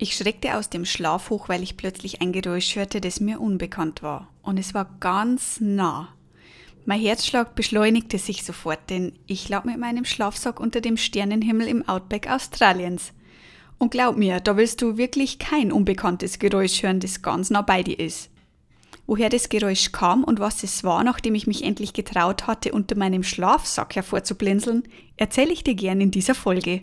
Ich schreckte aus dem Schlaf hoch, weil ich plötzlich ein Geräusch hörte, das mir unbekannt war. Und es war ganz nah. Mein Herzschlag beschleunigte sich sofort, denn ich lag mit meinem Schlafsack unter dem Sternenhimmel im Outback Australiens. Und glaub mir, da willst du wirklich kein unbekanntes Geräusch hören, das ganz nah bei dir ist. Woher das Geräusch kam und was es war, nachdem ich mich endlich getraut hatte, unter meinem Schlafsack hervorzublinzeln, erzähle ich dir gern in dieser Folge.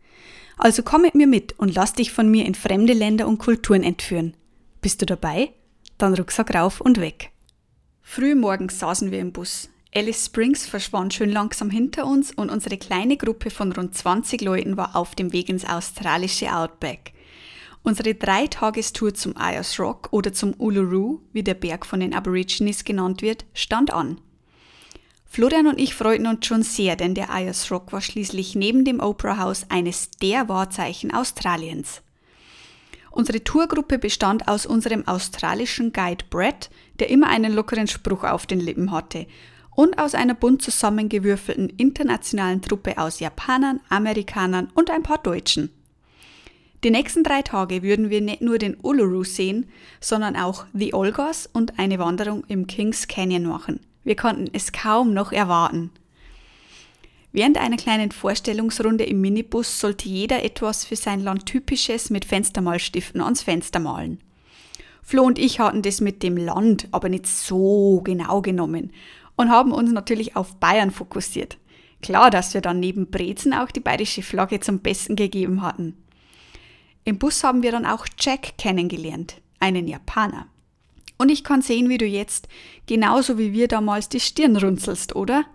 Also komm mit mir mit und lass dich von mir in fremde Länder und Kulturen entführen. Bist du dabei? Dann Rucksack rauf und weg. Früh morgens saßen wir im Bus. Alice Springs verschwand schön langsam hinter uns und unsere kleine Gruppe von rund 20 Leuten war auf dem Weg ins australische Outback. Unsere Dreitagestour zum Ayers Rock oder zum Uluru, wie der Berg von den Aborigines genannt wird, stand an. Florian und ich freuten uns schon sehr, denn der Ayers Rock war schließlich neben dem Opera House eines der Wahrzeichen Australiens. Unsere Tourgruppe bestand aus unserem australischen Guide Brett, der immer einen lockeren Spruch auf den Lippen hatte, und aus einer bunt zusammengewürfelten internationalen Truppe aus Japanern, Amerikanern und ein paar Deutschen. Die nächsten drei Tage würden wir nicht nur den Uluru sehen, sondern auch The Olgas und eine Wanderung im Kings Canyon machen. Wir konnten es kaum noch erwarten. Während einer kleinen Vorstellungsrunde im Minibus sollte jeder etwas für sein Land Typisches mit Fenstermalstiften ans Fenster malen. Flo und ich hatten das mit dem Land aber nicht so genau genommen und haben uns natürlich auf Bayern fokussiert. Klar, dass wir dann neben Brezen auch die bayerische Flagge zum Besten gegeben hatten. Im Bus haben wir dann auch Jack kennengelernt, einen Japaner. Und ich kann sehen, wie du jetzt, genauso wie wir damals, die Stirn runzelst, oder?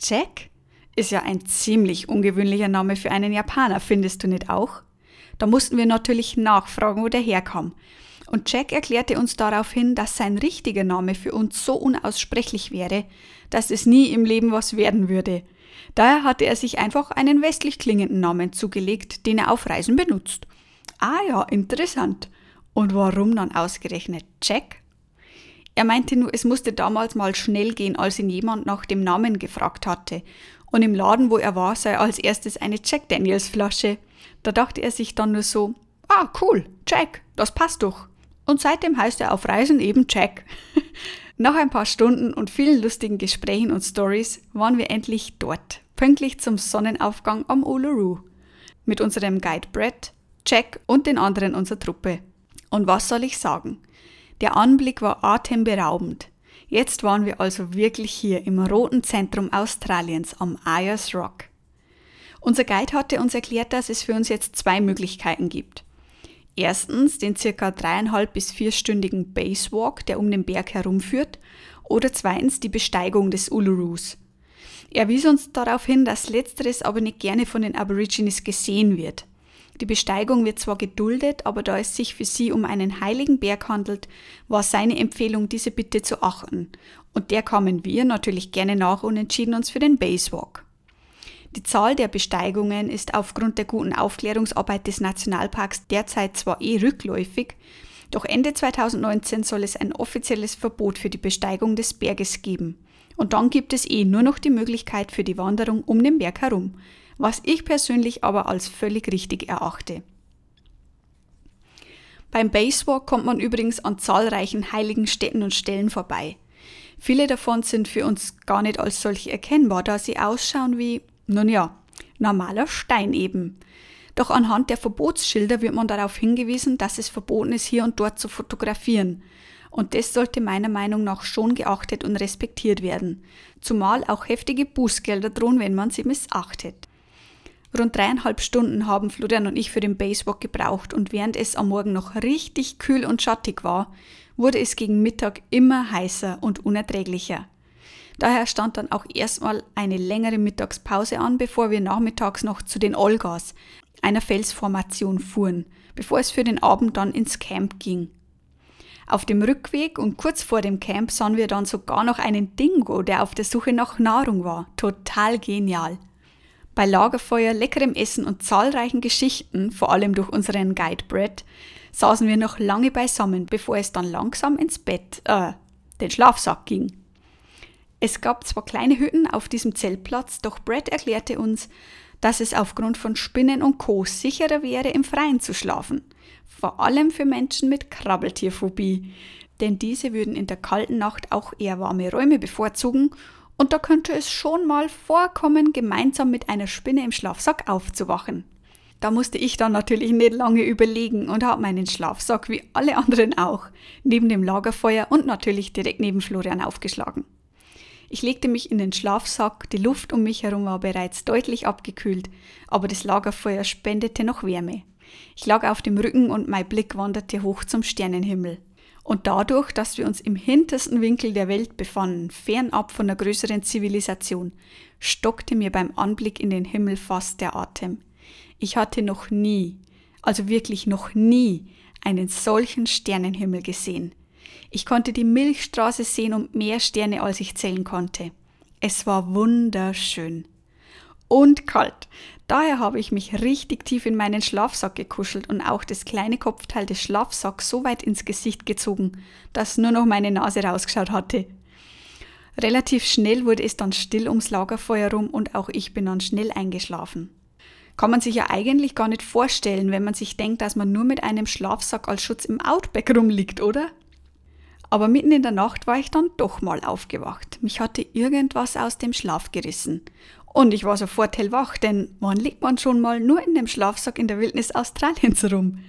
Jack? Ist ja ein ziemlich ungewöhnlicher Name für einen Japaner, findest du nicht auch? Da mussten wir natürlich nachfragen, wo der herkam. Und Jack erklärte uns daraufhin, dass sein richtiger Name für uns so unaussprechlich wäre, dass es nie im Leben was werden würde. Daher hatte er sich einfach einen westlich klingenden Namen zugelegt, den er auf Reisen benutzt. Ah ja, interessant. Und warum dann ausgerechnet Jack? Er meinte nur, es musste damals mal schnell gehen, als ihn jemand nach dem Namen gefragt hatte. Und im Laden, wo er war, sei als erstes eine Jack Daniels Flasche. Da dachte er sich dann nur so, ah, cool, Jack, das passt doch. Und seitdem heißt er auf Reisen eben Jack. Nach ein paar Stunden und vielen lustigen Gesprächen und Stories waren wir endlich dort, pünktlich zum Sonnenaufgang am Uluru. Mit unserem Guide Brett, Jack und den anderen unserer Truppe. Und was soll ich sagen? Der Anblick war atemberaubend. Jetzt waren wir also wirklich hier im roten Zentrum Australiens am Ayers Rock. Unser Guide hatte uns erklärt, dass es für uns jetzt zwei Möglichkeiten gibt. Erstens den circa dreieinhalb bis vierstündigen Basewalk, der um den Berg herumführt, oder zweitens die Besteigung des Ulurus. Er wies uns darauf hin, dass letzteres aber nicht gerne von den Aborigines gesehen wird. Die Besteigung wird zwar geduldet, aber da es sich für sie um einen heiligen Berg handelt, war seine Empfehlung, diese Bitte zu achten. Und der kamen wir natürlich gerne nach und entschieden uns für den Basewalk. Die Zahl der Besteigungen ist aufgrund der guten Aufklärungsarbeit des Nationalparks derzeit zwar eh rückläufig, doch Ende 2019 soll es ein offizielles Verbot für die Besteigung des Berges geben. Und dann gibt es eh nur noch die Möglichkeit für die Wanderung um den Berg herum was ich persönlich aber als völlig richtig erachte. Beim Basewalk kommt man übrigens an zahlreichen heiligen Städten und Stellen vorbei. Viele davon sind für uns gar nicht als solche erkennbar, da sie ausschauen wie, nun ja, normaler Stein eben. Doch anhand der Verbotsschilder wird man darauf hingewiesen, dass es verboten ist, hier und dort zu fotografieren. Und das sollte meiner Meinung nach schon geachtet und respektiert werden. Zumal auch heftige Bußgelder drohen, wenn man sie missachtet. Rund dreieinhalb Stunden haben Florian und ich für den Basewalk gebraucht und während es am Morgen noch richtig kühl und schattig war, wurde es gegen Mittag immer heißer und unerträglicher. Daher stand dann auch erstmal eine längere Mittagspause an, bevor wir nachmittags noch zu den Olgas, einer Felsformation, fuhren, bevor es für den Abend dann ins Camp ging. Auf dem Rückweg und kurz vor dem Camp sahen wir dann sogar noch einen Dingo, der auf der Suche nach Nahrung war. Total genial. Bei Lagerfeuer, leckerem Essen und zahlreichen Geschichten, vor allem durch unseren Guide Brett, saßen wir noch lange beisammen, bevor es dann langsam ins Bett, äh, den Schlafsack ging. Es gab zwar kleine Hütten auf diesem Zeltplatz, doch Brett erklärte uns, dass es aufgrund von Spinnen und Co. sicherer wäre, im Freien zu schlafen. Vor allem für Menschen mit Krabbeltierphobie. Denn diese würden in der kalten Nacht auch eher warme Räume bevorzugen und da könnte es schon mal vorkommen, gemeinsam mit einer Spinne im Schlafsack aufzuwachen. Da musste ich dann natürlich nicht lange überlegen und habe meinen Schlafsack wie alle anderen auch neben dem Lagerfeuer und natürlich direkt neben Florian aufgeschlagen. Ich legte mich in den Schlafsack, die Luft um mich herum war bereits deutlich abgekühlt, aber das Lagerfeuer spendete noch Wärme. Ich lag auf dem Rücken und mein Blick wanderte hoch zum Sternenhimmel. Und dadurch, dass wir uns im hintersten Winkel der Welt befanden, fernab von der größeren Zivilisation, stockte mir beim Anblick in den Himmel fast der Atem. Ich hatte noch nie, also wirklich noch nie, einen solchen Sternenhimmel gesehen. Ich konnte die Milchstraße sehen und mehr Sterne, als ich zählen konnte. Es war wunderschön. Und kalt. Daher habe ich mich richtig tief in meinen Schlafsack gekuschelt und auch das kleine Kopfteil des Schlafsacks so weit ins Gesicht gezogen, dass nur noch meine Nase rausgeschaut hatte. Relativ schnell wurde es dann still ums Lagerfeuer rum und auch ich bin dann schnell eingeschlafen. Kann man sich ja eigentlich gar nicht vorstellen, wenn man sich denkt, dass man nur mit einem Schlafsack als Schutz im Outback rumliegt, oder? Aber mitten in der Nacht war ich dann doch mal aufgewacht. Mich hatte irgendwas aus dem Schlaf gerissen. Und ich war sofort hellwach, denn wann liegt man schon mal nur in dem Schlafsack in der Wildnis Australiens rum?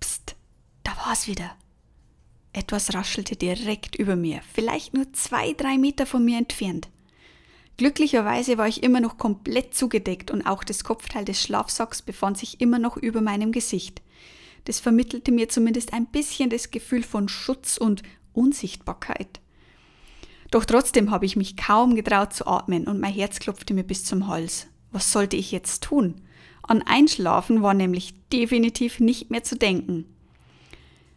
Psst, da war's wieder. Etwas raschelte direkt über mir, vielleicht nur zwei, drei Meter von mir entfernt. Glücklicherweise war ich immer noch komplett zugedeckt und auch das Kopfteil des Schlafsacks befand sich immer noch über meinem Gesicht. Das vermittelte mir zumindest ein bisschen das Gefühl von Schutz und Unsichtbarkeit. Doch trotzdem habe ich mich kaum getraut zu atmen und mein Herz klopfte mir bis zum Hals. Was sollte ich jetzt tun? An Einschlafen war nämlich definitiv nicht mehr zu denken.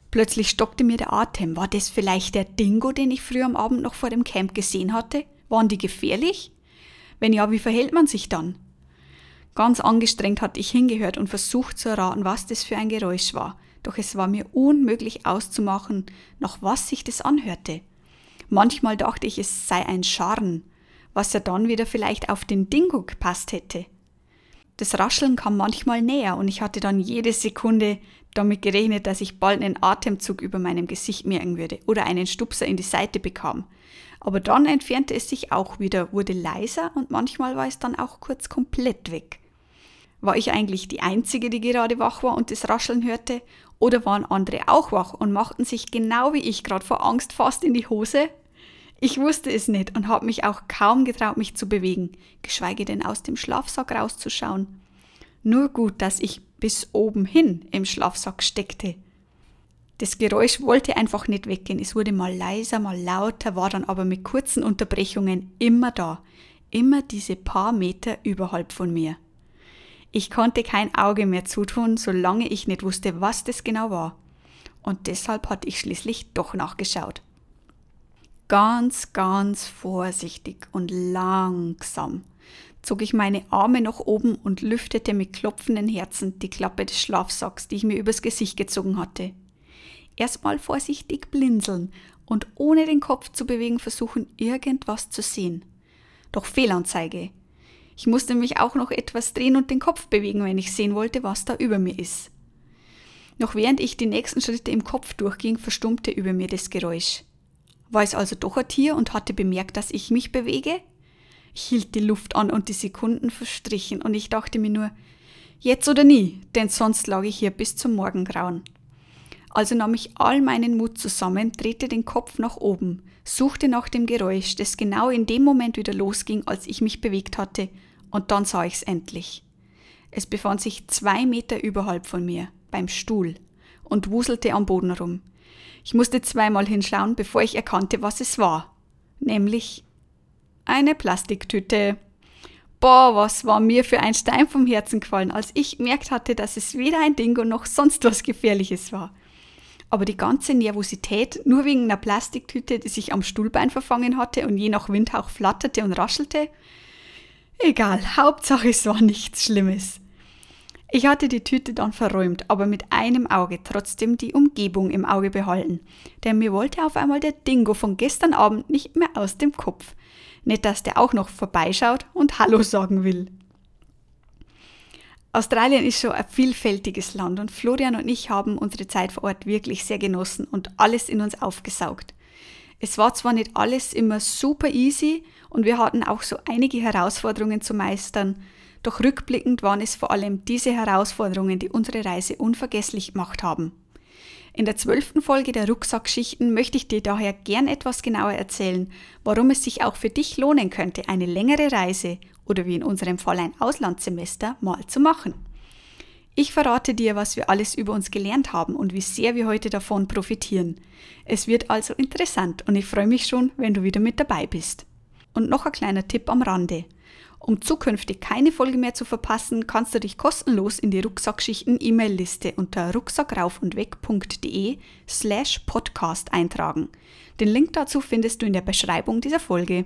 Plötzlich stockte mir der Atem. War das vielleicht der Dingo, den ich früher am Abend noch vor dem Camp gesehen hatte? Waren die gefährlich? Wenn ja, wie verhält man sich dann? Ganz angestrengt hatte ich hingehört und versucht zu erraten, was das für ein Geräusch war, doch es war mir unmöglich auszumachen, nach was sich das anhörte. Manchmal dachte ich, es sei ein Scharren, was ja dann wieder vielleicht auf den Dingo gepasst hätte. Das Rascheln kam manchmal näher und ich hatte dann jede Sekunde damit gerechnet, dass ich bald einen Atemzug über meinem Gesicht merken würde oder einen Stupser in die Seite bekam. Aber dann entfernte es sich auch wieder, wurde leiser und manchmal war es dann auch kurz komplett weg. War ich eigentlich die Einzige, die gerade wach war und das Rascheln hörte? Oder waren andere auch wach und machten sich genau wie ich gerade vor Angst fast in die Hose? Ich wusste es nicht und habe mich auch kaum getraut, mich zu bewegen, geschweige denn aus dem Schlafsack rauszuschauen. Nur gut, dass ich bis oben hin im Schlafsack steckte. Das Geräusch wollte einfach nicht weggehen. Es wurde mal leiser, mal lauter, war dann aber mit kurzen Unterbrechungen immer da. Immer diese paar Meter überhalb von mir. Ich konnte kein Auge mehr zutun, solange ich nicht wusste, was das genau war. Und deshalb hatte ich schließlich doch nachgeschaut. Ganz, ganz vorsichtig und langsam zog ich meine Arme nach oben und lüftete mit klopfenden Herzen die Klappe des Schlafsacks, die ich mir übers Gesicht gezogen hatte erstmal vorsichtig blinzeln und ohne den Kopf zu bewegen versuchen, irgendwas zu sehen. Doch Fehlanzeige. Ich musste mich auch noch etwas drehen und den Kopf bewegen, wenn ich sehen wollte, was da über mir ist. Noch während ich die nächsten Schritte im Kopf durchging, verstummte über mir das Geräusch. War es also doch ein Tier und hatte bemerkt, dass ich mich bewege? Ich hielt die Luft an und die Sekunden verstrichen und ich dachte mir nur, jetzt oder nie, denn sonst lag ich hier bis zum Morgengrauen. Also nahm ich all meinen Mut zusammen, drehte den Kopf nach oben, suchte nach dem Geräusch, das genau in dem Moment wieder losging, als ich mich bewegt hatte, und dann sah ich's endlich. Es befand sich zwei Meter überhalb von mir, beim Stuhl, und wuselte am Boden rum. Ich musste zweimal hinschauen, bevor ich erkannte, was es war. Nämlich Eine Plastiktüte. Boah, was war mir für ein Stein vom Herzen gefallen, als ich gemerkt hatte, dass es weder ein Dingo noch sonst was Gefährliches war. Aber die ganze Nervosität nur wegen einer Plastiktüte, die sich am Stuhlbein verfangen hatte und je nach Windhauch flatterte und raschelte? Egal, Hauptsache es war nichts Schlimmes. Ich hatte die Tüte dann verräumt, aber mit einem Auge trotzdem die Umgebung im Auge behalten, denn mir wollte auf einmal der Dingo von gestern Abend nicht mehr aus dem Kopf. Nicht, dass der auch noch vorbeischaut und Hallo sagen will. Australien ist schon ein vielfältiges Land und Florian und ich haben unsere Zeit vor Ort wirklich sehr genossen und alles in uns aufgesaugt. Es war zwar nicht alles immer super easy und wir hatten auch so einige Herausforderungen zu meistern, doch rückblickend waren es vor allem diese Herausforderungen, die unsere Reise unvergesslich gemacht haben. In der zwölften Folge der Rucksackschichten möchte ich dir daher gern etwas genauer erzählen, warum es sich auch für dich lohnen könnte, eine längere Reise oder wie in unserem Fall ein Auslandssemester mal zu machen. Ich verrate dir, was wir alles über uns gelernt haben und wie sehr wir heute davon profitieren. Es wird also interessant und ich freue mich schon, wenn du wieder mit dabei bist. Und noch ein kleiner Tipp am Rande. Um zukünftig keine Folge mehr zu verpassen, kannst du dich kostenlos in die Rucksackschichten-E-Mail-Liste unter rucksackraufundweg.de slash podcast eintragen. Den Link dazu findest du in der Beschreibung dieser Folge.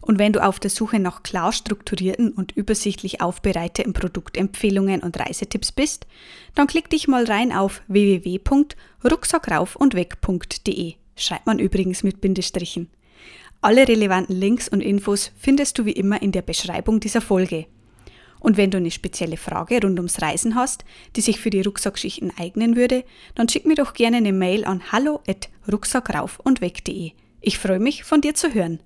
Und wenn du auf der Suche nach klar strukturierten und übersichtlich aufbereiteten Produktempfehlungen und Reisetipps bist, dann klick dich mal rein auf www.rucksackraufundweg.de. Schreibt man übrigens mit Bindestrichen. Alle relevanten Links und Infos findest du wie immer in der Beschreibung dieser Folge. Und wenn du eine spezielle Frage rund ums Reisen hast, die sich für die Rucksackschichten eignen würde, dann schick mir doch gerne eine Mail an hallo@rucksackraufundweg.de. Ich freue mich, von dir zu hören.